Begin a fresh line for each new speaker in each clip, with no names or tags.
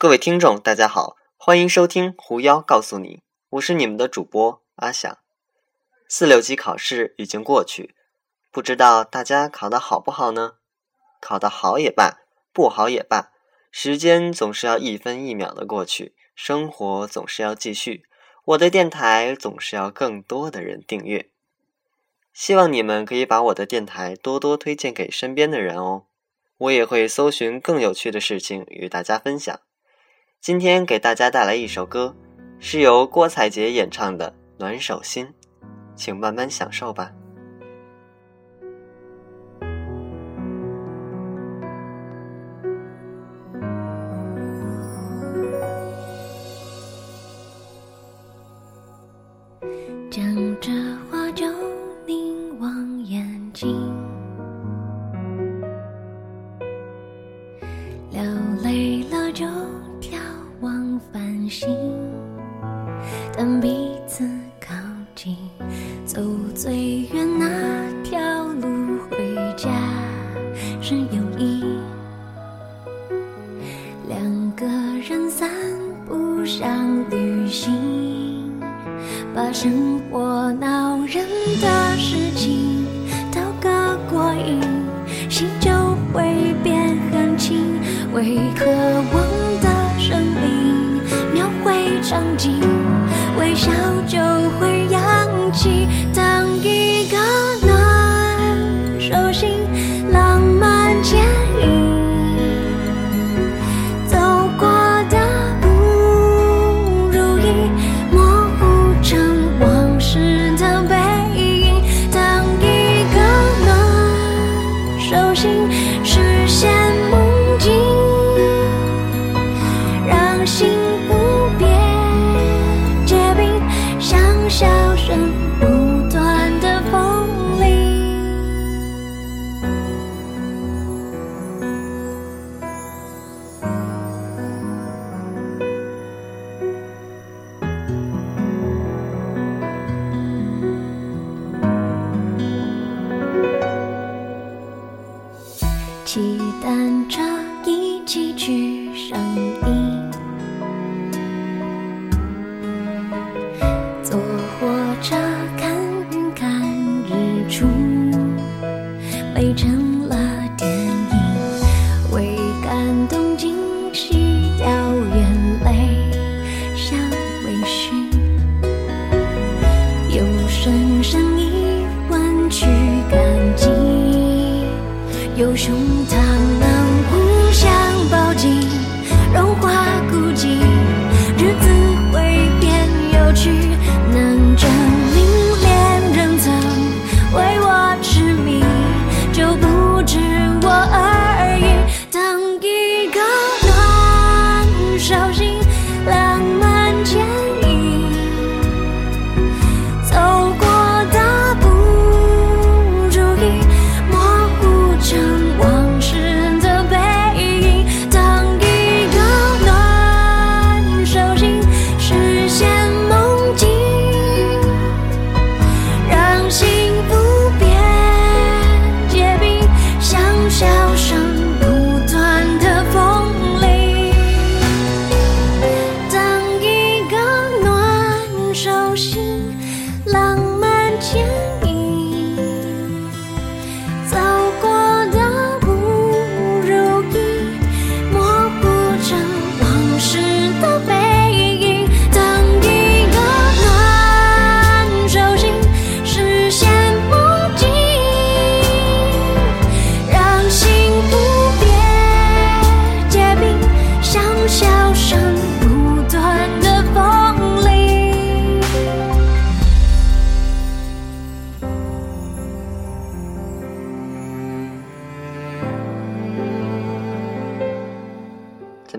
各位听众，大家好，欢迎收听《狐妖告诉你》，我是你们的主播阿翔。四六级考试已经过去，不知道大家考得好不好呢？考得好也罢，不好也罢，时间总是要一分一秒的过去，生活总是要继续，我的电台总是要更多的人订阅。希望你们可以把我的电台多多推荐给身边的人哦，我也会搜寻更有趣的事情与大家分享。今天给大家带来一首歌，是由郭采洁演唱的《暖手心》，请慢慢享受吧。
讲着话就凝望眼睛，流泪了就眺望繁星，等彼此靠近，走最远那条路回家是友谊。两个人散步像旅行，把生活恼人的事情都个过瘾，心就会变很轻。为渴望场景，微笑就会扬起。期待着一起去上瘾，有胸膛心浪漫剪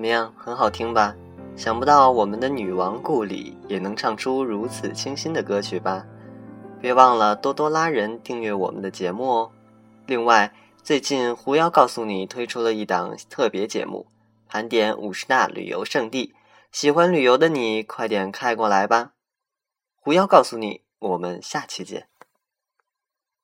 样，很好听吧？想不到我们的女王顾里也能唱出如此清新的歌曲吧？别忘了多多拉人订阅我们的节目哦。另外，最近狐妖告诉你推出了一档特别节目，盘点五十大旅游胜地。喜欢旅游的你，快点开过来吧！狐妖告诉你，我们下期见。